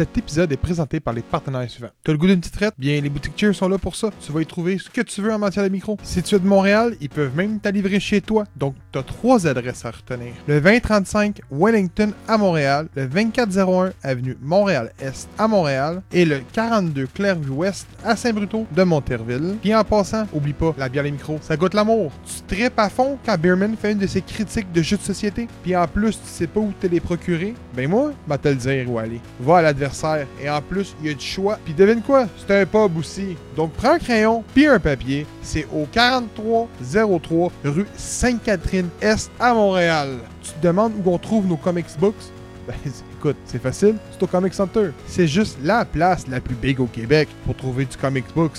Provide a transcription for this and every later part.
Cet épisode est présenté par les partenaires suivants. T'as le goût d'une petite traite? Bien, les boutiques Cheers sont là pour ça. Tu vas y trouver ce que tu veux en matière de micro. Si tu es de Montréal, ils peuvent même t'alivrer chez toi. T'as trois adresses à retenir. Le 2035 Wellington à Montréal, le 2401 Avenue Montréal-Est à Montréal et le 42 Clairvue-Ouest à Saint-Bruto de Monterville. Puis en passant, oublie pas, la bière les micros, ça goûte l'amour. Tu tripes à fond quand Beerman fait une de ses critiques de jeux de société. Puis en plus, tu sais pas où te les procurer. Ben moi, va te le dire où aller. Va à l'adversaire. Et en plus, il y a du choix. Puis devine quoi? C'est un pub aussi. Donc prends un crayon puis un papier. C'est au 4303 rue Sainte-Catherine-Est à Montréal. Tu te demandes où on trouve nos comics books? Ben, écoute, c'est facile, c'est au Comic Center. C'est juste la place la plus big au Québec pour trouver du comics books,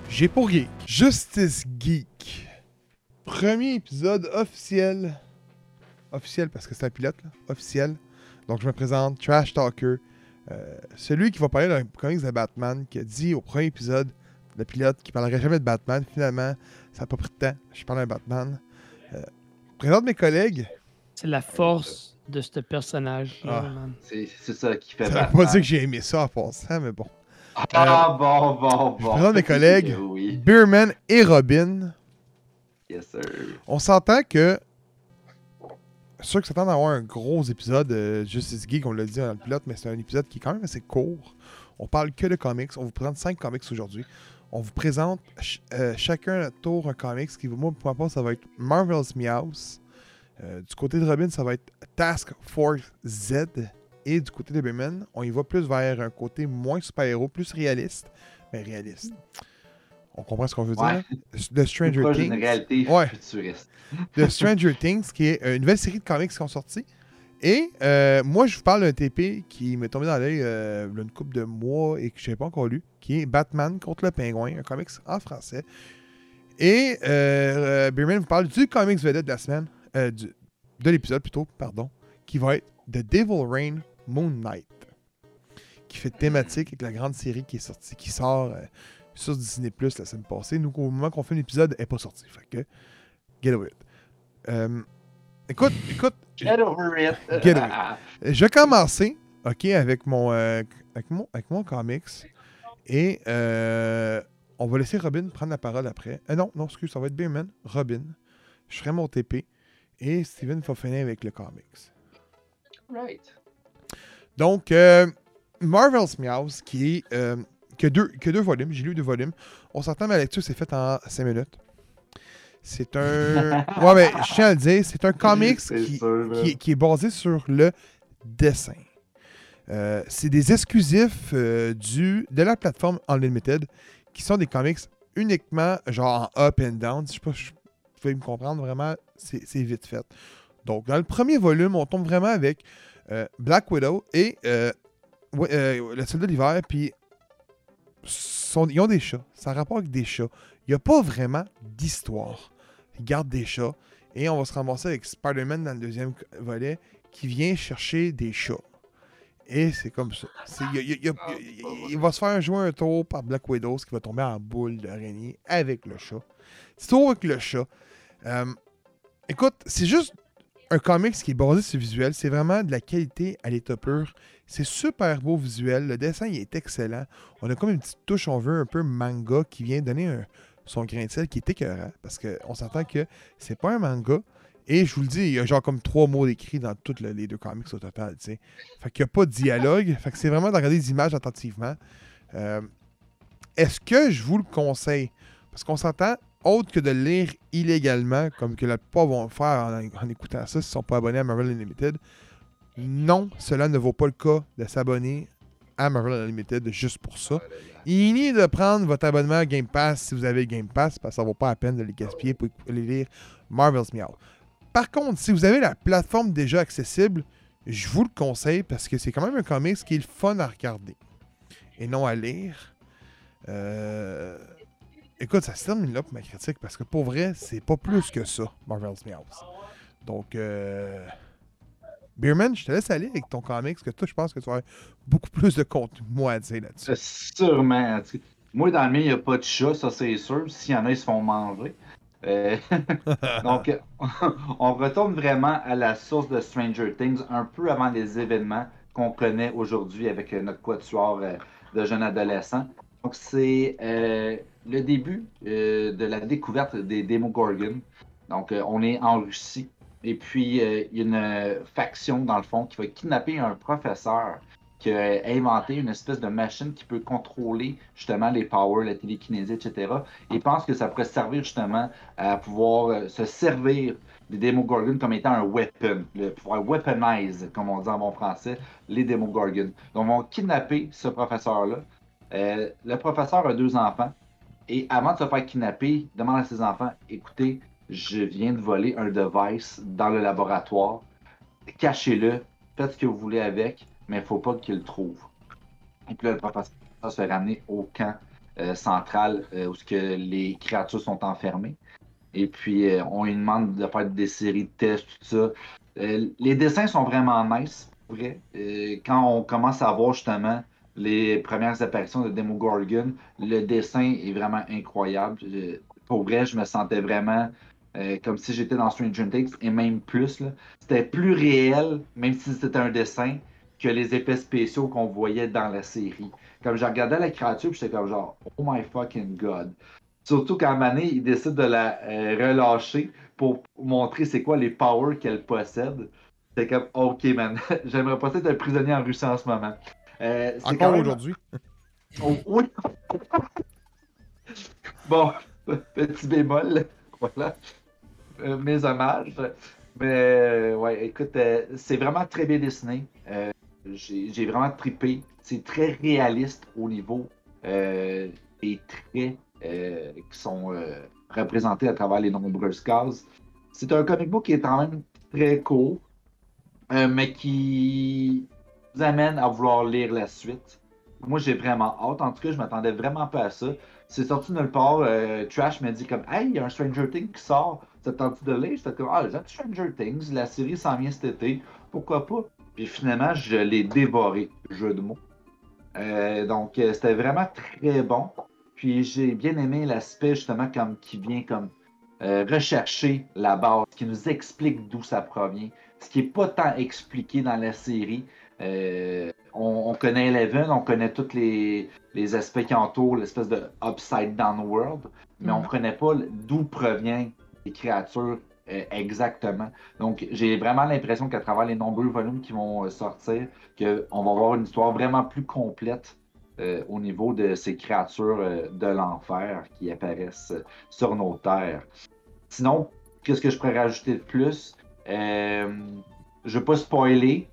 J'ai pour Geek. Justice Geek. Premier épisode officiel. Officiel parce que c'est un pilote, là. Officiel. Donc je me présente, Trash Talker. Euh, celui qui va parler d'un comics de Batman qui a dit au premier épisode de pilote qu'il parlerait jamais de Batman. Finalement, ça n'a pas pris de temps. Je parle d'un Batman. Euh, je présente mes collègues. C'est la force de ce personnage. Ah. C'est ça qui fait Ça veut pas dire que j'ai aimé ça en passant, mais bon. Ah, bon, bon, Je bon. présente mes collègues. Oui, Beerman et Robin. yes, sir. On s'entend que. Ceux qui s'attendent à avoir un gros épisode de Justice Geek, on l'a dit dans le pilote, mais c'est un épisode qui est quand même assez court. On parle que de comics. On vous présente 5 comics aujourd'hui. On vous présente ch- euh, chacun à tour un comics qui, moi, pour ma part, ça va être Marvel's Meows. Euh, du côté de Robin, ça va être Task Force Z. Et du côté de Beerman, on y va plus vers un côté moins super-héros, plus réaliste. Mais réaliste. On comprend ce qu'on veut Ouais. dire. De Stranger Things. réalité Ouais. futuriste. de Stranger Things, qui est une nouvelle série de comics qui sont sortis. Et euh, moi, je vous parle d'un TP qui m'est tombé dans l'œil euh, il y a une couple de mois et que je n'ai pas encore lu, qui est Batman contre le pingouin, un comics en français. Et euh, euh, Beerman vous parle du comics vedette de la semaine, euh, du- de l'épisode plutôt, pardon, qui va être The Devil Rain Moon Knight, qui fait thématique avec la grande série qui est sortie, qui sort euh, sur Disney Plus la semaine passée. Nous, au moment qu'on fait l'épisode, elle n'est pas sortie. Fait que, get over it. Euh, écoute, écoute, Get over it. Get over it. je vais commencer, OK, avec mon, euh, avec mon, avec mon comics. Et euh, on va laisser Robin prendre la parole après. Euh, non, non, excuse, ça va être Beerman. Robin. Je ferai mon TP. Et Steven va finir avec le comics. Right. Donc, euh, Marvel's Meows, qui est. euh, que, deux, que deux volumes. J'ai lu deux volumes. On s'entend, ma lecture s'est faite en 5 minutes. C'est un. ouais, mais je tiens à le dire, c'est un comics qui, sûr, qui, qui est basé sur le dessin. Euh, c'est des exclusifs euh, du, de la plateforme Unlimited qui sont des comics uniquement genre en up and down. Je sais pas si vous pouvez me comprendre vraiment, c'est c'est vite fait. Donc, dans le premier volume, on tombe vraiment avec euh, Black Widow et euh, euh, le soldat d'hiver, puis sont- ils ont des chats. Ça a rapport avec des chats. Il n'y a pas vraiment d'histoire. Ils gardent des chats. Et on va se ramasser avec Spider-Man dans le deuxième volet qui vient chercher des chats. Et c'est comme ça. Il va se faire jouer un tour par Black Widow qui va tomber en boule d'araignée avec le chat. C'est tour avec le chat. Euh, écoute, c'est juste un comics qui est basé sur le visuel. C'est vraiment de la qualité à l'état pur. C'est super beau visuel. Le dessin est excellent. On a comme une petite touche, on veut, un peu manga qui vient donner son grain de sel qui est écœurant. Parce qu'on s'entend que c'est pas un manga. Et je vous le dis, il y a genre comme trois mots décrits dans tous les deux comics au total. tu sais. Fait qu'il n'y a pas de dialogue. Fait que c'est vraiment de regarder les images attentivement. Euh, Est-ce que je vous le conseille? Parce qu'on s'entend, autre que de le lire illégalement, comme que la plupart vont le faire en, en écoutant ça s'ils ne sont pas abonnés à Marvel Unlimited, non, cela ne vaut pas le cas de s'abonner à Marvel Unlimited juste pour ça. Il est de prendre votre abonnement à Game Pass si vous avez Game Pass, parce que ça ne vaut pas la peine de les gaspiller pour aller lire Marvel's Meow. Par contre, si vous avez la plateforme déjà accessible, je vous le conseille parce que c'est quand même un comics qui est le fun à regarder. et non à lire. Euh, Écoute, ça se termine là pour ma critique parce que pour vrai, c'est pas plus que ça, Marvel's Meows. Donc, euh... Beerman, je te laisse aller avec ton comics, parce que toi, je pense que tu as beaucoup plus de contenu, moi, à dire là-dessus. Sûrement. Moi, dans le mien, il n'y a pas de chat, ça c'est sûr. S'il y en a, ils se font manger. Euh, Donc, on retourne vraiment à la source de Stranger Things un peu avant les événements qu'on connaît aujourd'hui avec notre quatuor euh, de jeunes adolescents. Donc, c'est euh, le début euh, de la découverte des Demogorgons. Donc, euh, on est en Russie. Et puis, il y a une faction, dans le fond, qui va kidnapper un professeur qui a inventé une espèce de machine qui peut contrôler justement les powers, la télékinésie, etc. Et pense que ça pourrait servir justement à pouvoir se servir des Demogorgons comme étant un weapon, le pouvoir weaponize, comme on dit en bon français, les Demogorgons. Donc, on va kidnapper ce professeur-là. Euh, le professeur a deux enfants. Et avant de se faire kidnapper, il demande à ses enfants écoutez, je viens de voler un device dans le laboratoire. Cachez-le, faites ce que vous voulez avec, mais il ne faut pas qu'il le trouve. Et puis là, le professeur se fait ramener au camp euh, central euh, où que les créatures sont enfermées. Et puis, on lui demande de faire des séries de tests, tout ça. Les dessins sont vraiment nice, vrai. Quand on commence à voir justement les premières apparitions de Demogorgon, le dessin est vraiment incroyable. Pour vrai, je me sentais vraiment euh, comme si j'étais dans Stranger Things et même plus. C'était plus réel, même si c'était un dessin, que les effets spéciaux qu'on voyait dans la série. Comme je regardais la créature, j'étais comme genre, oh my fucking god. Surtout quand Mané, décide de la euh, relâcher pour montrer c'est quoi les powers qu'elle possède. C'est comme, ok man, j'aimerais pas être un prisonnier en Russie en ce moment. Euh, Encore même- aujourd'hui? Oh, oui. bon, petit bémol, voilà. Euh, mes hommages. Mais euh, ouais, écoute, euh, c'est vraiment très bien dessiné. J'ai vraiment trippé. C'est très réaliste au niveau des traits qui sont représentés à travers les nombreuses cases. C'est un comic book qui est quand même très court, mais qui vous amène à vouloir lire la suite. Moi, j'ai vraiment hâte. En tout cas, je m'attendais vraiment pas à ça. C'est sorti nulle part. euh, Trash m'a dit comme Hey, il y a un Stranger Things qui sort. Ça te de lire? J'étais comme Ah, j'aime Stranger Things. La série s'en vient cet été. Pourquoi pas? Puis finalement, je l'ai dévoré. Jeu de mots. Euh, donc, euh, c'était vraiment très bon. Puis j'ai bien aimé l'aspect justement comme qui vient comme rechercher la base, qui nous explique d'où ça provient. Ce qui n'est pas tant expliqué dans la série. Euh, on, on connaît Eleven, on connaît tous les, les aspects qui entourent l'espèce de upside down world, mais on ne Mhm. connaît pas d'où proviennent les créatures euh, exactement. Donc j'ai vraiment l'impression qu'à travers les nombreux volumes qui vont euh, sortir, qu'on va avoir une histoire vraiment plus complète euh, au niveau de ces créatures euh, de l'enfer qui apparaissent sur nos terres. Sinon, qu'est-ce que je pourrais rajouter de plus? Je ne veux pas spoiler,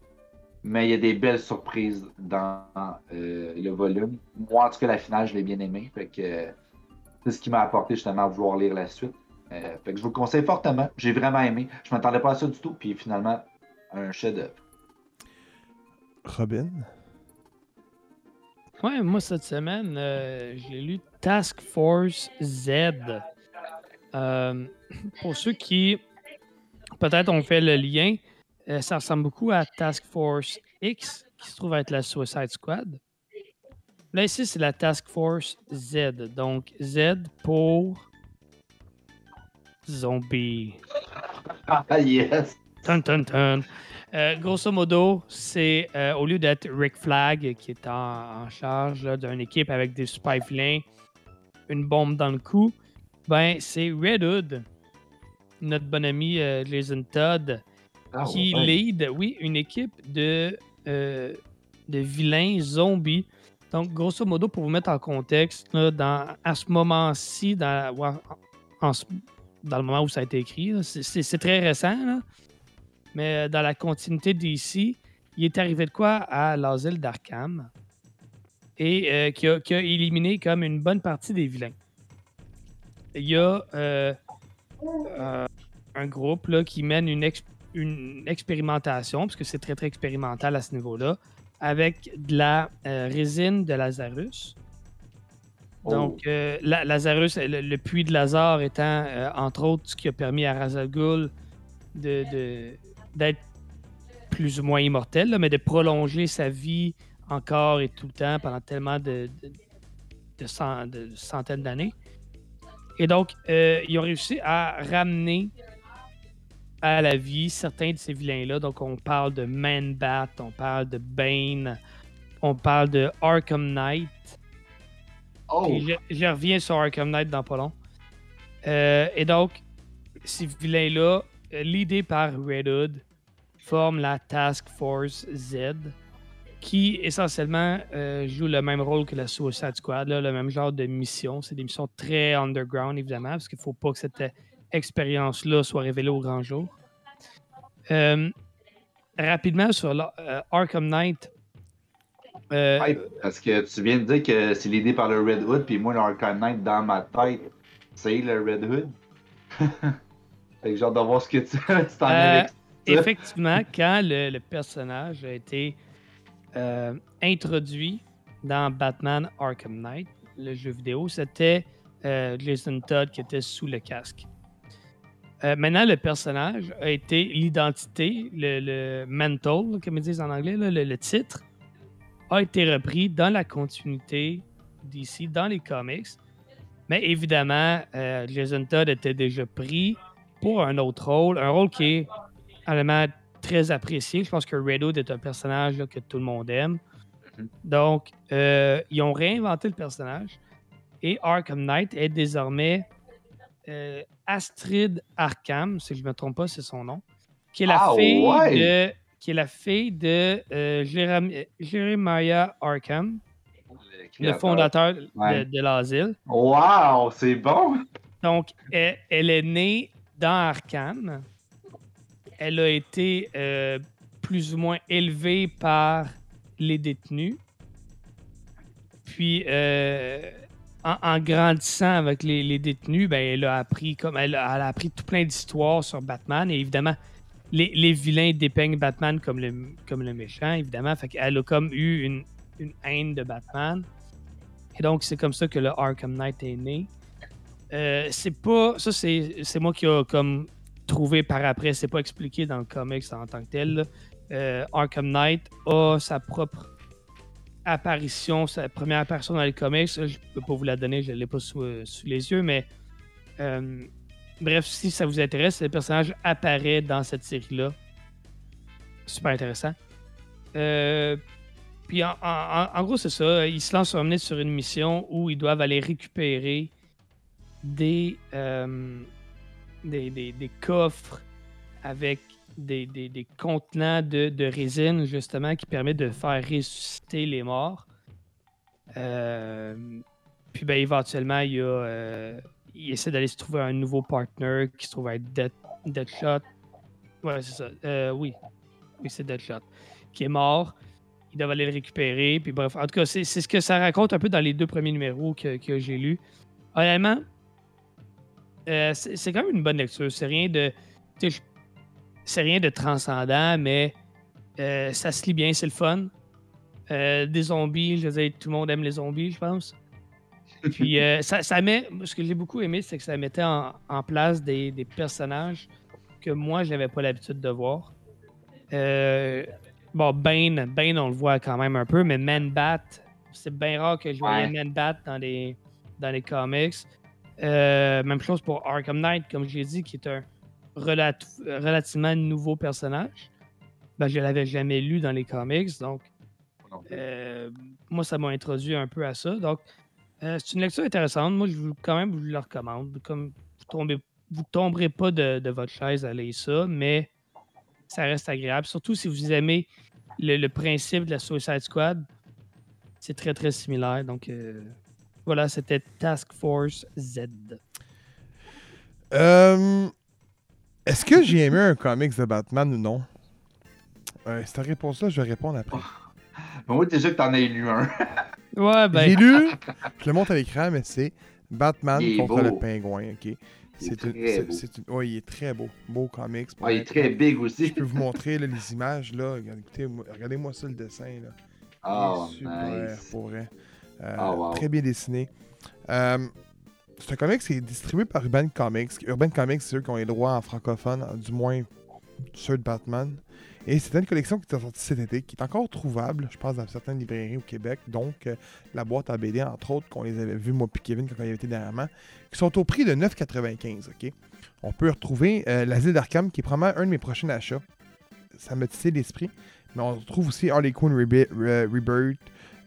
mais il y a des belles surprises dans euh, le volume. Moi, en tout cas, la finale, je l'ai bien aimé. Fait que euh, c'est ce qui m'a apporté justement à vouloir lire la suite. Euh, fait que je vous le conseille fortement. J'ai vraiment aimé. Je m'attendais pas à ça du tout. Puis finalement, un chef-d'œuvre. Robin? Ouais, moi, cette semaine, euh, j'ai lu Task Force Z. Euh, pour ceux qui, peut-être, ont fait le lien, euh, ça ressemble beaucoup à Task Force X, qui se trouve être la Suicide Squad. Là, ici, c'est la Task Force Z. Donc, Z pour Zombie. Ah, yes! Tun, tun, tun. Euh, grosso modo, c'est euh, au lieu d'être Rick Flag qui est en, en charge d'une équipe avec des super vilains, une bombe dans le cou, ben c'est Red Hood, notre bon ami euh, Jason Todd, Ah, qui ouais. lead, oui, une équipe de, euh, de vilains zombies. Donc, grosso modo, pour vous mettre en contexte, là, dans, à ce moment-ci, dans, en- en dans le moment où ça a été écrit, c'est- très récent, là, mais euh, dans la continuité d'ici, il est arrivé de quoi à l'asile d'Arkham et euh, qui, a, qui a éliminé comme une bonne partie des vilains. Il y a euh, euh, un groupe là, qui mène une, ex- une expérimentation, parce que c'est très très expérimental à ce niveau-là, avec de la euh, résine de Lazarus. Oh. Donc, euh, la- Lazarus, le, le puits de Lazare étant, euh, entre autres, ce qui a permis à Razagul de, de- d'être plus ou moins immortel, là, mais de prolonger sa vie encore et tout le temps pendant tellement de, de- de cent- de centaines d'années. Et donc, ils ont réussi à ramener à la vie certains de ces vilains-là. Donc, on parle de Man-Bat, on parle de Bane, on parle de Arkham Knight. Oh! Je, je reviens sur Arkham Knight dans pas long. Euh, et donc, ces vilains-là, euh, l'idée par Red Hood, forment la Task Force Z, qui essentiellement euh, joue le même rôle que la Suicide Squad, là, le même genre de mission. C'est des missions très underground, évidemment, parce qu'il ne faut pas que cette expérience-là soit révélée au grand jour. Euh, rapidement, sur la- euh, Arkham Knight, euh, parce que tu viens de dire que c'est l'idée par le Red Hood, puis moi, le Arkham Knight, dans ma tête, c'est le Red Hood. fait que j'ai hâte de voir ce que tu t'en avec effectivement, quand le, le personnage a été introduit dans Batman Arkham Knight, le jeu vidéo, c'était Jason Todd qui était sous le casque. Euh, maintenant, le personnage a été l'identité, le, le mental, comme ils disent en anglais, là, le, le titre, a été repris dans la continuité d'ici, dans les comics. Mais évidemment, euh, Jason Todd était déjà pris pour un autre rôle, un rôle qui est honnêtement très apprécié. Je pense que Red Hood est un personnage là, que tout le monde aime. Mhm. Donc, euh, ils ont réinventé le personnage et Arkham Knight est désormais euh, Astrid Arkham, si je ne me trompe pas, c'est son nom, qui est la Ah, fille ouais! de qui est la fille de euh, Jeremiah Arkham, le fondateur de- l'asile. Wow, c'est bon! Donc, elle, elle est née dans Arkham. Elle a été euh, plus ou moins élevée par les détenus. Puis, euh, en, grandissant avec les, détenus, ben, elle a appris comme elle, a- appris tout plein d'histoires sur Batman. Et évidemment, les, vilains dépeignent Batman comme le, comme le méchant, évidemment. Fait a comme eu une, haine de Batman. Et donc, c'est comme ça que le Arkham Knight est né. Euh, c'est pas. Ça, c'est moi qui a comme trouvé par après. C'est pas expliqué dans le comics en tant que tel. Euh, Arkham Knight a sa propre apparition, sa première apparition dans les comics. Je peux pas vous la donner, je l'ai pas sous, euh, les yeux, mais euh, bref, si ça vous intéresse, le personnage apparaît dans cette série-là. Super intéressant. Euh, puis en, gros, c'est ça. Ils se lancent sur une mission où ils doivent aller récupérer des, des- des coffres avec des, des- des contenants de, de résine, justement, qui permettent de faire ressusciter les morts. Euh, puis ben, éventuellement, il, y a, euh, il essaie d'aller se trouver un nouveau partner qui se trouve être Dead, Deadshot. Ouais, c'est ça. Euh, oui. Oui, c'est Deadshot. Qui est mort. Ils doivent aller le récupérer. Puis bref, en tout cas, c'est ce que ça raconte un peu dans les deux premiers numéros que, que j'ai lus. Honnêtement, c'est quand même une bonne lecture. C'est rien de. C'est rien de transcendant, mais euh, ça se lit bien, c'est le fun. Euh, des zombies, je veux dire, tout le monde aime les zombies, je pense. Puis euh, ça, ça met. Ce que j'ai beaucoup aimé, c'est que ça mettait en, en place des, des personnages que moi, je n'avais pas l'habitude de voir. Euh, bon, Bane, Bane, on le voit quand même un peu, mais Man-Bat, c'est bien rare que je voyais Ouais. Man-Bat dans les, dans les comics. Même chose pour Arkham Knight, comme j'ai dit, qui est un relat- relativement nouveau personnage. Ben, je ne l'avais jamais lu dans les comics, donc euh, moi, ça m'a introduit un peu à ça. Donc, euh, c'est une lecture intéressante. Moi, je vous, quand même, je vous la recommande. Comme vous tombez, vous tomberez pas de, de votre chaise à lire ça, mais ça reste agréable. Surtout si vous aimez le, le principe de la Suicide Squad. C'est très, très similaire. Donc, euh, voilà, c'était Task Force Z. Euh, Est-ce que j'ai aimé un comics de Batman ou non? Euh, cette réponse-là, je vais répondre après. Mais moi, déjà que t'en as lu un. Ouais, ben, J'ai lu, je le montre à l'écran, mais c'est Batman contre beau. le pingouin, ok? Il est C'est une- une- ouais, il est très beau. Beau comics. Ouais, il est très big aussi. Je peux vous montrer là, les images. là. Regardez-moi ça, le dessin. Là. Oh, Il est super, nice. pour vrai. Euh, Oh, wow. Très bien dessiné. Euh, c'est un comics qui est distribué par Urban Comics. Urban Comics, c'est eux qui ont les droits en francophone, du moins ceux de Batman. Et c'est une collection qui est sortie cet été, qui est encore trouvable, je pense, dans certaines librairies au Québec. Donc, euh, la boîte à BD, entre autres, qu'on les avait vus, moi et Kevin, quand on y avait été dernièrement, qui sont au prix de 9,95. ok? On peut retrouver euh, l'Asile d'Arkham, qui est probablement un de mes prochains achats. Ça me titille l'esprit. Mais on retrouve aussi Harley Quinn Rebirth,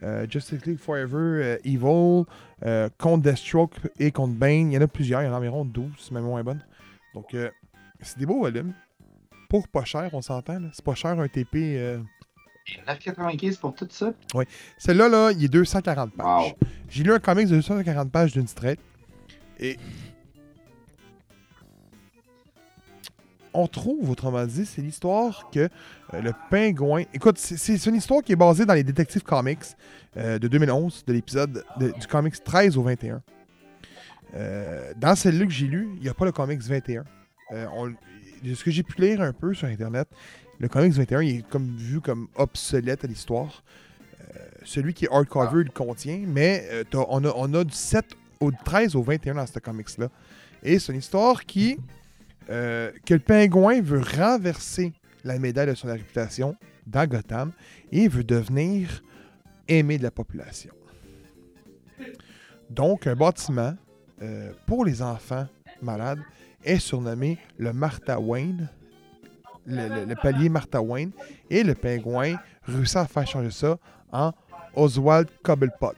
euh, Justice League Forever, euh, Evil, euh, contre Deathstroke et contre Bane. Il y en a plusieurs, il y en a environ 12, si ma mémoire est bonne. Donc, euh, c'est des beaux volumes. Pour pas cher, on s'entend. C'est pas cher un TP. euh. 9,95 pour tout ça? Celui-là, là, il est 240 pages. Wow. J'ai lu un comics de 240 pages d'une straight. Et. On trouve, autrement dit, c'est l'histoire que euh, le pingouin. Écoute, c'est- une histoire qui est basée dans les Detective Comics euh, de 2011, de l'épisode de- du comics 13 au 21. Euh, dans celle-là que j'ai lu, il n'y a pas le comics 21. Euh, on- de ce que j'ai pu lire un peu sur Internet, le comics 21 il est comme vu comme obsolète à l'histoire. Celui qui est hardcover le contient, mais on, a, on a du 7 au 13 au 21 dans ce comics-là. Et c'est une histoire qui. Euh, que le pingouin veut renverser la médaille de son réputation dans Gotham et veut devenir aimé de la population. Donc, un bâtiment euh, pour les enfants malades est surnommé le Martha Wayne, le, le- le palier Martha Wayne, et le pingouin réussit à faire changer ça en Oswald Cobblepot.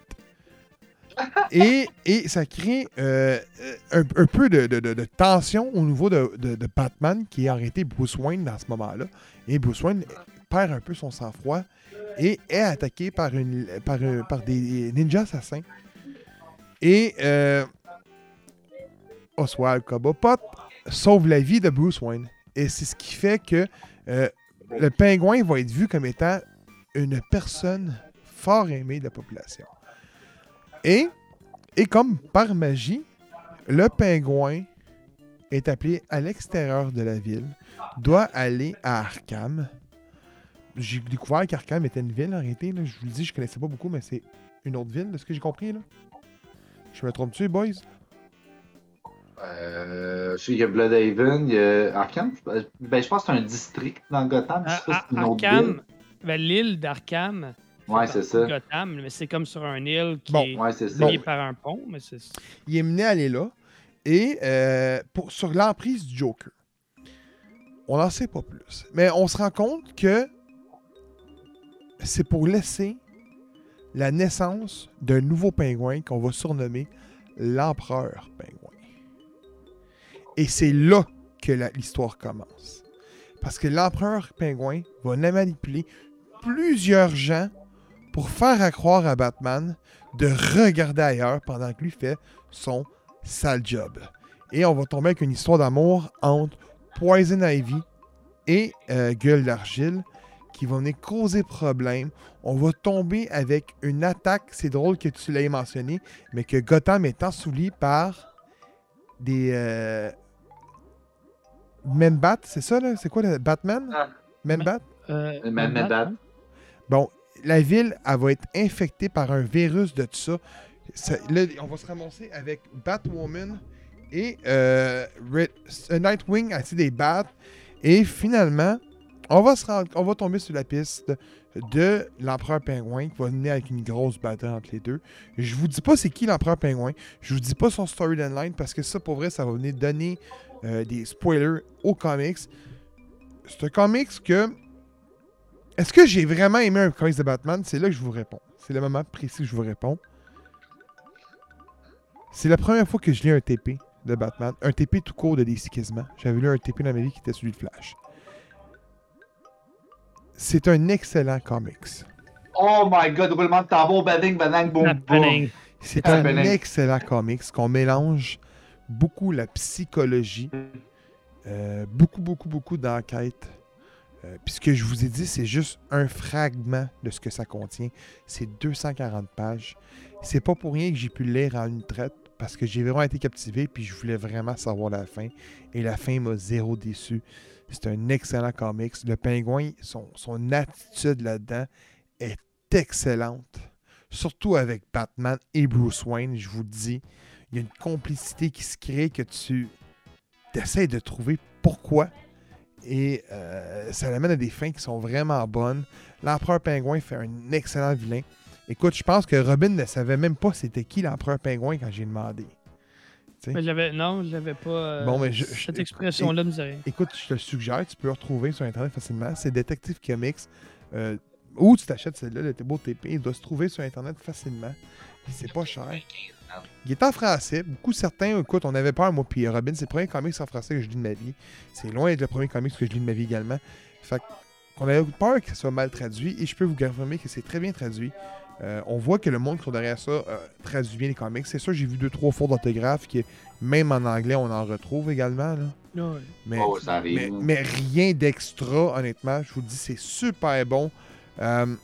Et, ça crée euh, un, peu de, tension au niveau de, Batman qui a arrêté Bruce Wayne dans ce moment-là. Et Bruce Wayne perd un peu son sang-froid et est attaqué par, par des ninjas assassins. Et euh, Oswald Cobblepot sauve la vie de Bruce Wayne. Et c'est ce qui fait que euh, le pingouin va être vu comme étant une personne fort aimée de la population. Et, et comme par magie, le pingouin est appelé à l'extérieur de la ville, doit aller à Arkham. J'ai découvert qu'Arkham était une ville en réalité. là. Je vous le dis, je connaissais pas beaucoup, mais c'est une autre ville, de ce que j'ai compris. Là. Je me trompe-tu, boys? Euh, je sais qu'il y a Bloodhaven, il y a Arkham. Ben, je pense que c'est un district dans Gotham. Je sais pas si c'est une autre ville. Arkham, ben, l'île d'Arkham. Ouais, c'est ça. Gotham, mais c'est comme sur un île qui Bon, est Ouais, par un pont, mais c'est. il est mené à aller là. Et euh, pour, sur l'emprise du Joker. On n'en sait pas plus. Mais on se rend compte que c'est pour laisser la naissance d'un nouveau pingouin qu'on va surnommer l'empereur pingouin. Et c'est là que la- l'histoire commence. Parce que l'empereur pingouin va manipuler plusieurs gens pour faire à croire à Batman de regarder ailleurs pendant que lui fait son sale job. Et on va tomber avec une histoire d'amour entre Poison Ivy et euh, Gueule d'Argile qui vont venir causer problème. On va tomber avec une attaque, c'est drôle que tu l'aies mentionné, mais que Gotham est ensouli par des euh, Men-Bat, c'est ça là? C'est quoi le Batman? Ah. Men-Bat? Euh, Man- Man Bat. Bon, la ville, elle va être infectée par un virus de tout ça. Là, on va se ramasser avec Batwoman et euh, Red- euh, Nightwing, des bats. Et finalement, on va, se on va tomber sur la piste de l'empereur pingouin qui va venir avec une grosse bataille entre les deux. Je vous dis pas c'est qui l'empereur pingouin. Je vous dis pas son storyline parce que ça, pour vrai, ça va venir donner euh, des spoilers aux comics. C'est un comics que est-ce que j'ai vraiment aimé un comics de Batman? C'est là que je vous réponds. C'est le moment précis que je vous réponds. C'est la première fois que je lis un TP de Batman. Un TP tout court de DC quasiment. J'avais lu un TP dans ma vie qui était celui de Flash. C'est un excellent comics. Oh my god, roulement de tambour, bading, badang, boom, boom. C'est un excellent comics qu'on mélange beaucoup la psychologie, euh, beaucoup, beaucoup, beaucoup d'enquêtes. Euh, puis ce que je vous ai dit, c'est juste un fragment de ce que ça contient. C'est 240 pages. C'est pas pour rien que j'ai pu le lire en une traite parce que j'ai vraiment été captivé, puis je voulais vraiment savoir la fin. Et la fin m'a zéro déçu. C'est un excellent comics. Le pingouin, son, son attitude là-dedans est excellente. Surtout avec Batman et Bruce Wayne, je vous le dis. Il y a une complicité qui se crée que tu essaies de trouver pourquoi. Et euh, ça l'amène à des fins qui sont vraiment bonnes. L'empereur pingouin fait un excellent vilain. Écoute, je pense que Robin ne savait même pas c'était qui l'empereur pingouin quand j'ai demandé. Mais j'avais, non, je l'avais pas. euh, Bon, mais je- cette expression-là rien. Écoute, je te le suggère, tu peux le retrouver sur Internet facilement. C'est Detective Comics. Euh, où tu t'achètes celle-là, le beau TP, il doit se trouver sur Internet facilement. C'est pas cher. Il est en français. Beaucoup certains, écoute, on avait peur, moi, puis Robin, c'est le premier comics en français que je lis de ma vie. C'est loin d'être le premier comics que je lis de ma vie également. Fait qu'on avait peur que ça soit mal traduit, et je peux vous confirmer que c'est très bien traduit. Euh, on voit que le monde qui sont derrière ça euh, traduit bien les comics. C'est sûr, j'ai vu deux, trois fautes d'orthographe, qui même en anglais, on en retrouve également. Là. Ouais. Mais, Oh, ça arrive, mais, rien d'extra, honnêtement. Je vous le dis, c'est super bon. Euh,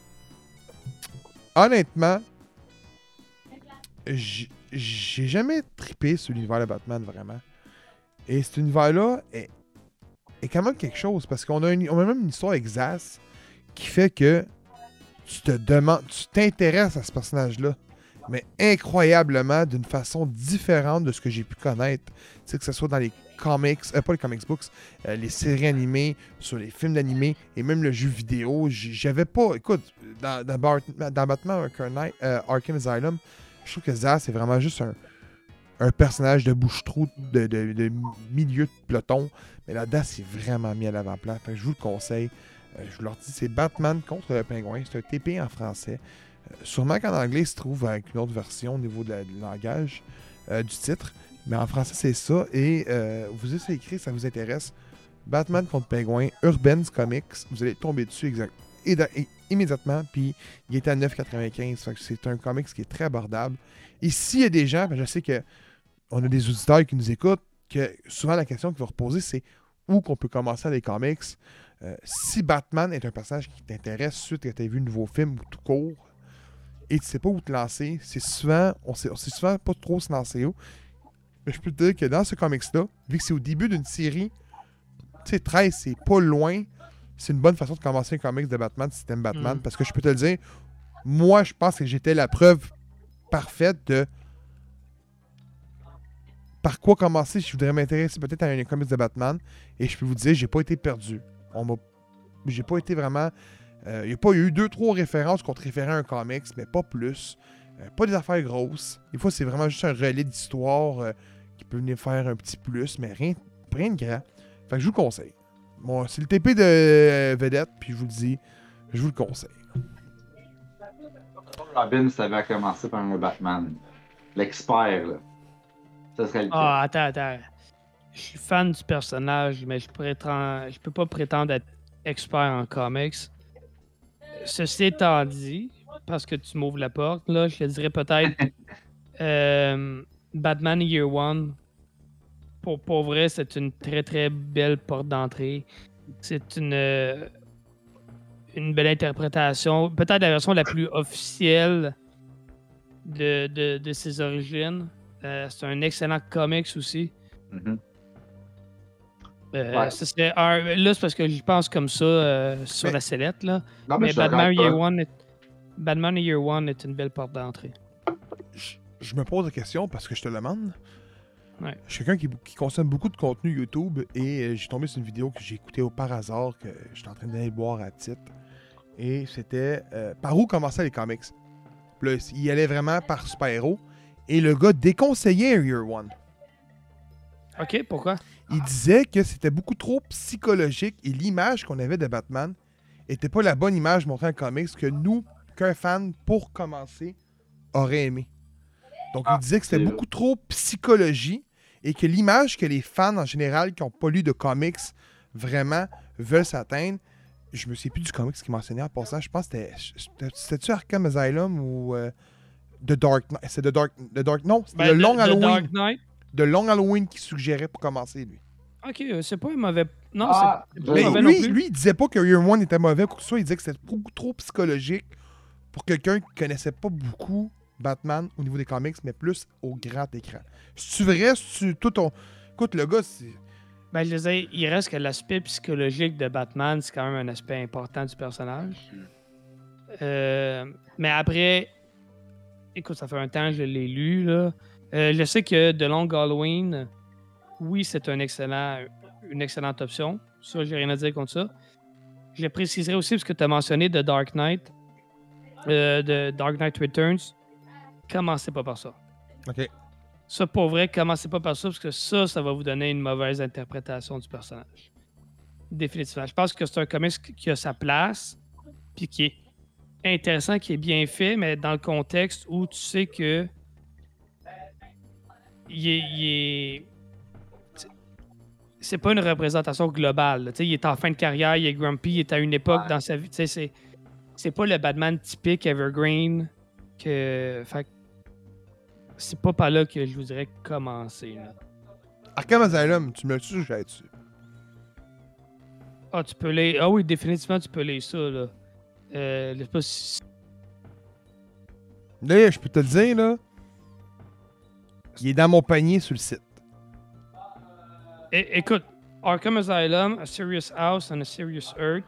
honnêtement, j'ai jamais trippé sur l'univers de Batman, vraiment. Et cet univers-là est, quand même quelque chose, parce qu'on a, une- on a même une histoire Zaz qui fait que tu te demandes, tu t'intéresses à ce personnage-là, mais incroyablement d'une façon différente de ce que j'ai pu connaître. Tu sais, que ce soit dans les comics, euh, pas les comics books, euh, les séries animées, sur les films d'animés et même le jeu vidéo. J'avais pas. Écoute, dans, dans, Bart- dans Batman Arkham, euh, Arkham Asylum, je trouve que Zaz, c'est vraiment juste un, un personnage de bouche-trou de, milieu de peloton. Mais là-dedans, c'est vraiment mis à l'avant-plan. Je vous le conseille. Euh, je vous leur dis, c'est Batman contre le pingouin. C'est un TP en français. Euh, sûrement qu'en anglais, il se trouve avec une autre version au niveau du langage euh, du titre. Mais en français, c'est ça. Et vous essayez écrit, ça vous intéresse. Batman contre Pingouin, Urban's Comics. Vous allez tomber dessus exact, et da- et- immédiatement. Puis il est à 9,95. Fait que C'est un comics qui est très abordable. Et s'il y a des gens, ben, je sais que on a des auditeurs qui nous écoutent, que souvent la question qu'ils vont reposer, c'est où qu'on peut commencer à des comics. Euh, si Batman est un personnage qui t'intéresse suite que tu as vu un nouveau film ou tout court, et tu sais pas où te lancer, c'est souvent, on sait, on sait souvent pas trop se lancer où. Mais je peux te dire que dans ce comics-là, vu que c'est au début d'une série, tu sais, 13, c'est pas loin, c'est une bonne façon de commencer un comics de Batman si t'aimes Batman. Mm. Parce que je peux te le dire, moi, je pense que j'étais la preuve parfaite de par quoi commencer si je voudrais m'intéresser peut-être à un comics de Batman. Et je peux vous dire, j'ai pas été perdu. On m'a. J'ai pas été vraiment. Il n'y a pas eu deux, trois références qu'on te référait à un comics, mais pas plus. Euh, pas des affaires grosses. Des fois, c'est vraiment juste un relais d'histoire euh, qui peut venir faire un petit plus, mais rien, rien de grand. Fait que je vous le conseille. Bon, c'est le TP de euh, Vedette, puis je vous le dis, je vous le conseille. Robin, ça va commencer par un Batman. L'expert, là. Ça serait le cas. Ah, attends, attends. Je suis fan du personnage, mais je prétends, je peux pas prétendre être expert en comics. Ceci étant dit, parce que tu m'ouvres la porte, là, je te dirais peut-être euh, Batman Year One. Pour, pour vrai, c'est une très très belle porte d'entrée. C'est une, euh, une belle interprétation. Peut-être la version la plus officielle de, de, de ses origines. Euh, c'est un excellent comics aussi. Mhm. Euh, Ouais. ça serait un- Là, c'est parce que j'y pense comme ça euh, sur Mais- la sellette. Là. Non, Mais je Batman Year. One est... Batman Year One est une belle porte d'entrée. je, je me pose la question parce que je te le demande. Ouais. Je suis quelqu'un qui, qui consomme beaucoup de contenu YouTube et euh, j'ai tombé sur une vidéo que j'ai écoutée au par hasard, que j'étais en train d'aller boire à titre. Et c'était euh, par où commençaient les comics? Puis là, il allait vraiment par super-héros. Et le gars déconseillait Year One. Ok, pourquoi? Il disait que c'était beaucoup trop psychologique et l'image qu'on avait de Batman était pas la bonne image montrée en comics que nous, qu'un fan, pour commencer, aurait aimé. Donc il Ah, disait que c'était beaucoup trop psychologie et que l'image que les fans en général qui n'ont pas lu de comics vraiment veulent s'atteindre. Je me souviens plus du comics qui mentionnait en passant. Je pense que c'était. c'était- C'était-tu Arkham Asylum ou euh, The Dark Knight? C'est The Dark. The Dark non, c'était Ben, le Long The- The Halloween. Dark Knight. The Long Halloween qui suggérait pour commencer, lui. Ok, euh, c'est pas un mauvais. Non, Ah, c'est pas Mais Mais mauvais non lui, plus. lui, il disait pas que Year One était mauvais ou quoi que ce soit. Il disait que c'était beaucoup trop psychologique pour quelqu'un qui connaissait pas beaucoup Batman au niveau des comics, mais plus au grand écran. Si tu vrai, tu tout ton. Écoute, le gars, c'est. Ben, je disais, il reste que l'aspect psychologique de Batman, c'est quand même un aspect important du personnage. Mm. Euh, mais après, écoute, ça fait un temps que je l'ai lu. Là. Euh, je sais que The Long Halloween, oui, c'est un excellent, une excellente option. Ça, j'ai rien à dire contre ça. Je préciserai aussi parce que tu as mentionné The Dark Knight, euh, de Dark Knight Returns. Commencez pas par ça. Ok. Ça, pour vrai, commencez pas par ça, parce que ça, ça va vous donner une mauvaise interprétation du personnage. Définitivement. Je pense que c'est un comics qui a sa place, puis qui est intéressant, qui est bien fait, mais dans le contexte où tu sais que. Il est. il est- C'est pas une représentation globale. là. Tu sais, il est en fin de carrière, il est grumpy, il est à une époque Ouais. dans sa vie. tu sais, C'est c'est pas le Batman typique Evergreen que. Fait que c'est pas par là que je vous dirais commencer. là. Arkham Asylum, tu me l'as suggéré dessus. Ah, tu peux les. Ah oui, définitivement, tu peux les ça, là. Euh, je sais pas si- Là, je peux te le dire, là. Il est dans mon panier sur le site. É- écoute, Arkham Asylum, A Serious House and A Serious Earth,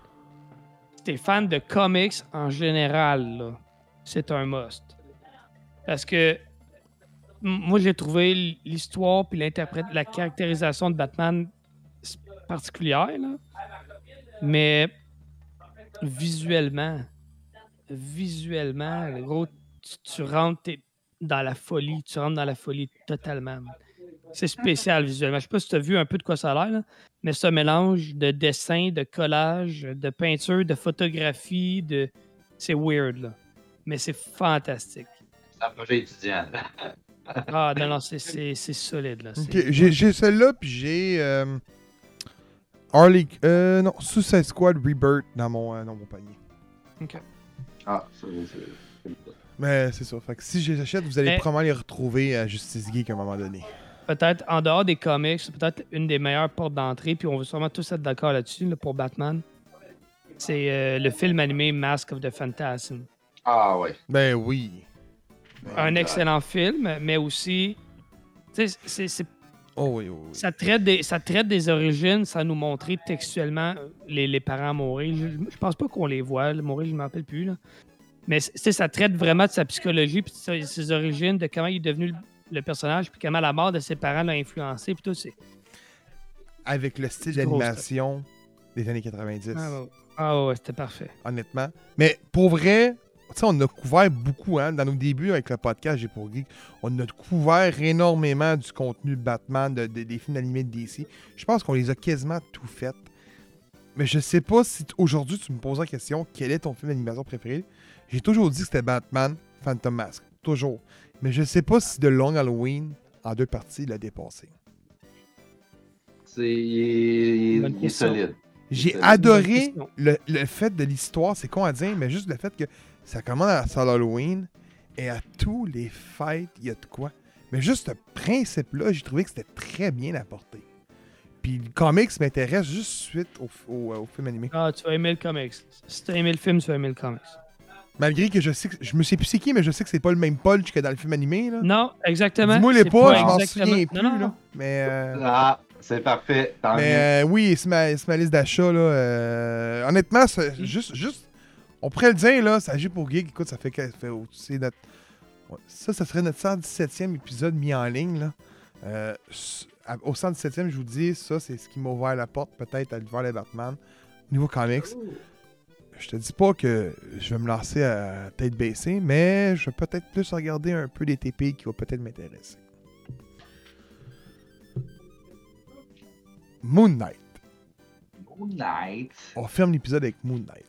si t'es fan de comics en général, là, c'est un must. Parce que moi, j'ai trouvé l'histoire puis l'interprète, la caractérisation de Batman particulière, là. mais visuellement, visuellement, le gros, tu, rentres dans la folie, tu rentres dans la folie totalement. C'est spécial visuellement. Je sais pas si tu as vu un peu de quoi ça a l'air, mais un mélange de dessin, de collage, de peinture, de photographie, de. C'est weird, là. Mais c'est fantastique. C'est un projet étudiant. Ah non, non, c'est- solide, là. C'est- Ok, j'ai celle-là, puis j'ai. Euh, Harley. Euh, non, Suicide Squad Rebirth dans mon, euh, dans mon panier. Ah, ça, c'est-. Mais c'est ça. Fait que si je les achète, vous allez Mais- probablement les retrouver à Justice Geek à un moment donné. Peut-être, en dehors des comics, c'est peut-être une des meilleures portes d'entrée, puis on va sûrement tous être d'accord là-dessus, là, pour Batman. C'est euh, le film animé Mask of the Phantasm. Ah, ouais. Ben oui. Un excellent film, mais aussi. c'est- Oh oui, oui, oui. ça traite, des, ça traite des origines sans nous montrer textuellement les, les parents mourir. Je, je pense pas qu'on les voit, le mourir, je ne m'en rappelle plus. Là. Mais ça traite vraiment de sa psychologie, puis de ses origines, de comment il est devenu le, le personnage, puis comment la mort de ses parents l'a influencé. Puis tout, c'est. Avec le style d'animation des années 90. Ah, ouais. Ah ouais, c'était parfait. honnêtement. Mais pour vrai, on a couvert beaucoup, hein, dans nos débuts avec le podcast J'ai pour Geek, on a couvert énormément du contenu de Batman, de- de- des films animés de DC. Je pense qu'on les a quasiment tout fait. Mais je sais pas si aujourd'hui tu me poses la question, quel est ton film d'animation préféré? J'ai toujours dit que c'était Batman, Phantom Mask. Toujours. Mais je sais pas si The Long Halloween, en deux parties, l'a dépassé. C'est. Il est, solide. J'ai adoré le, le fait de l'histoire, c'est con à dire, mais juste le fait que ça commence à salle Halloween et à tous les fêtes, il y a de quoi. Mais juste ce principe-là, j'ai trouvé que c'était très bien apporté. Puis le comics m'intéresse juste suite au, au, au film animé. Ah, tu vas aimer le comics. Si tu as aimé le film, tu vas aimer le comics. Malgré que je sais que je me sais plus c'est qui, mais je sais que c'est pas le même punch que dans le film animé. Là. Non, exactement. Dis-moi les pas, je m'en souviens plus. Non, non, là. non. Mais, euh, Ah, c'est parfait. Tant mieux. mais euh, oui, c'est ma, liste d'achat. là. Euh, honnêtement, c'est juste, juste, on pourrait le dire, là, ça agit pour Geek. Écoute, ça fait, que- ça fait c'est notre, ça, ça serait notre 117e épisode mis en ligne. Là. Euh, au 117e, je vous dis, ça, c'est ce qui m'a ouvert la porte, peut-être, à voir les Batman. Au niveau comics, je te dis pas que je vais me lancer à tête baissée, mais je vais peut-être plus regarder un peu des TP qui va peut-être m'intéresser. Moon Knight. Moon Knight. On ferme l'épisode avec Moon Knight.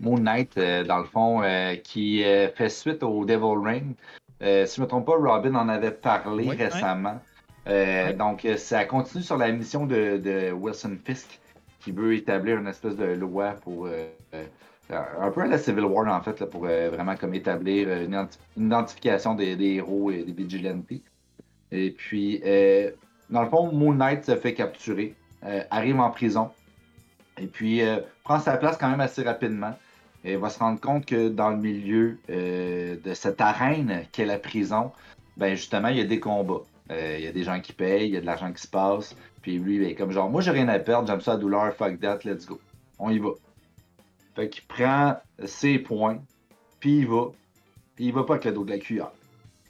Moon Knight, euh, dans le fond, euh, qui euh, fait suite au Devil Ring. Euh, si je ne me trompe pas, Robin en avait parlé Oui. récemment. Ouais. Donc, ça continue sur la mission de, de Wilson Fisk, qui veut établir une espèce de loi pour. un peu à la Civil War, en fait, là, pour euh, vraiment comme établir une, identi- une identification des, des héros et des vigilantes. Et puis, euh, dans le fond, Moon Knight se fait capturer, euh, arrive en prison, et puis prend sa place quand même assez rapidement. Il va se rendre compte que dans le milieu euh, de cette arène qu'est la prison, ben justement, il y a des combats. Euh, il y a des gens qui payent, il y a de l'argent qui se passe. Puis lui, ben, comme genre, moi j'ai rien à perdre, j'aime ça la douleur, fuck that, let's go. On y va. Fait qu'il prend ses points, puis il va. Puis il va pas avec le dos de la cuillère.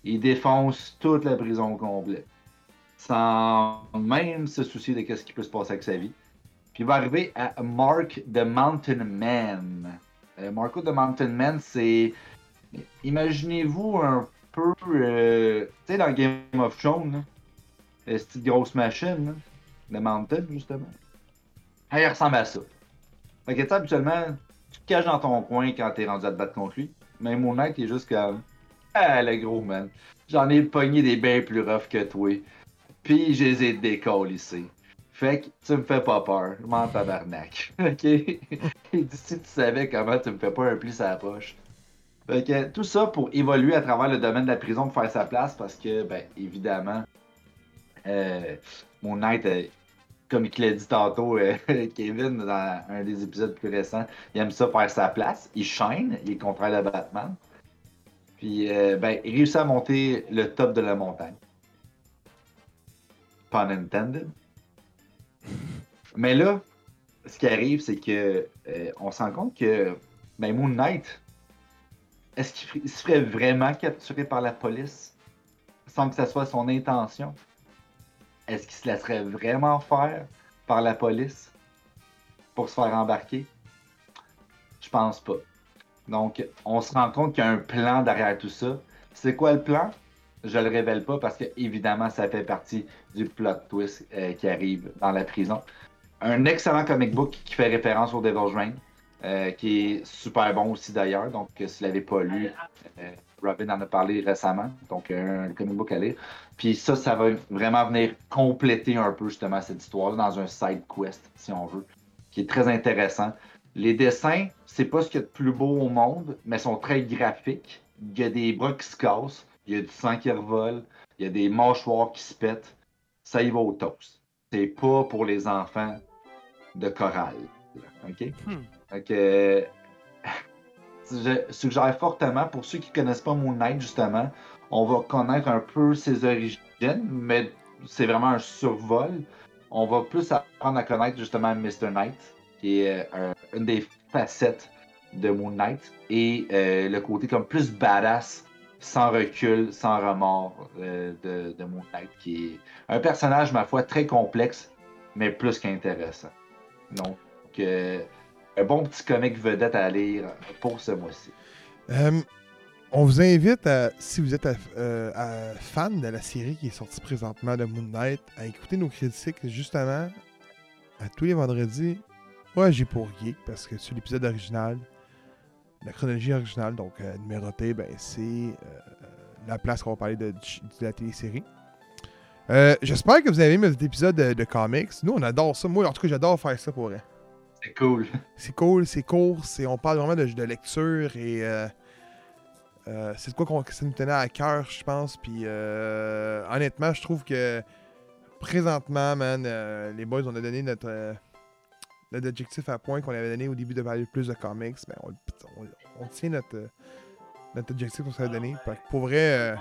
Il défonce toute la prison au complet. Sans même se soucier de ce qui peut se passer avec sa vie. Puis il va arriver à Mark the Mountain Man. Euh, Marco the Mountain Man, c'est. Imaginez-vous un peu. euh, Tu sais, dans Game of Thrones, là, cette grosse machine, The Mountain, justement. Ah, il ressemble à ça. Fait que, tu habituellement, tu te caches dans ton coin quand t'es rendu à te battre contre lui. Mais mon mec, est juste comme. Ah, le gros man. J'en ai pogné des bains plus rough que toi. Puis, je les ai décollés ici. Fait que tu me fais pas peur. Je m'en tabarnak. ok? Si tu savais comment tu me fais pas un pli sur la poche. Fait que tout ça pour évoluer à travers le domaine de la prison pour faire sa place parce que, ben, évidemment, euh, mon Knight, euh, comme il l'a dit tantôt, euh, Kevin, dans un des épisodes plus récents, il aime ça faire sa place. Il shine, il est contraire de Batman. Puis, ben, il réussit à monter le top de la montagne. Pun intended. Mais là, ce qui arrive, c'est que euh, on se rend compte que ben, Moon Knight, est-ce qu'il se ferait vraiment capturer par la police sans que ça soit son intention? Est-ce qu'il se laisserait vraiment faire par la police pour se faire embarquer? Je pense pas. Donc, on se rend compte qu'il y a un plan derrière tout ça. C'est quoi le plan? Je le révèle pas parce que, évidemment, ça fait partie du plot twist euh, qui arrive dans la prison. Un excellent comic book qui fait référence au Devil's Reign, euh, qui est super bon aussi d'ailleurs. Donc, euh, si vous l'avez pas lu, Robin en a parlé récemment. Donc, un comic book à lire. Puis ça, ça va vraiment venir compléter un peu justement cette histoire dans un side quest, si on veut, qui est très intéressant. Les dessins, c'est pas ce qu'il y a de plus beau au monde, mais sont très graphiques. Il y a des bras qui se cassent, il y a du sang qui revole, il y a des mâchoires qui se pètent. Ça y va au toast. C'est pas pour les enfants de chorale. OK? Hmm. Je suggère fortement, pour ceux qui connaissent pas Moon Knight, justement, on va connaître un peu ses origines, mais c'est vraiment un survol. On va plus apprendre à connaître justement Mr. Knight, qui est euh, un- une des facettes de Moon Knight, et euh, le côté comme plus badass, sans recul, sans remords euh, de, Moon Knight, qui est un personnage, ma foi, très complexe, mais plus qu'intéressant. Donc, euh, un bon petit comic vedette à lire pour ce mois-ci. Euh, on vous invite, à, si vous êtes fan de la série qui est sortie présentement de Moon Knight, à écouter nos critiques justement à tous les vendredis. Ouais, j'ai pour geek parce que sur l'épisode original, la chronologie originale, donc euh, numérotée, ben, c'est euh, la place qu'on va parler de, de la télésérie. Euh, J'espère que vous avez aimé cet épisode de, de comics. Nous, on adore ça. Moi, en tout cas, j'adore faire ça pour vrai. C'est cool. C'est cool, c'est court, on parle vraiment de, lecture et euh, euh, c'est de quoi qu'on, ça nous tenait à cœur, je pense. Puis honnêtement, je trouve que présentement, man, les boys, on a donné notre, objectif à point qu'on avait donné au début de parler plus de comics. Ben, on, on- on tient notre, euh, notre objectif donné. Fait que pour vrai, euh,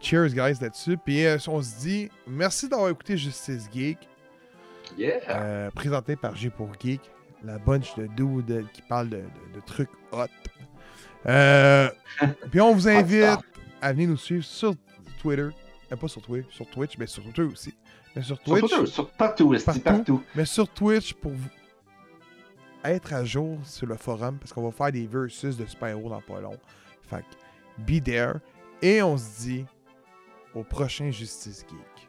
cheers, guys, là-dessus. Puis euh, on se dit merci d'avoir écouté Justice Geek. Yeah. Présenté par G pour Geek, la bunch de dudes qui parlent de, de- de trucs hot. Puis on vous invite à venir nous suivre sur Twitter. Euh, pas sur Twitter, sur Twitch, mais sur Twitter aussi. Mais sur Sur, Twitch. Twitter, sur partout, esti, Partout. partout. Mais sur Twitch pour vous être à jour sur le forum parce qu'on va faire des versus de super-héros dans pas long. Fait que be there. Et on se dit au prochain Justice Geek.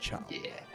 Ciao. Yeah.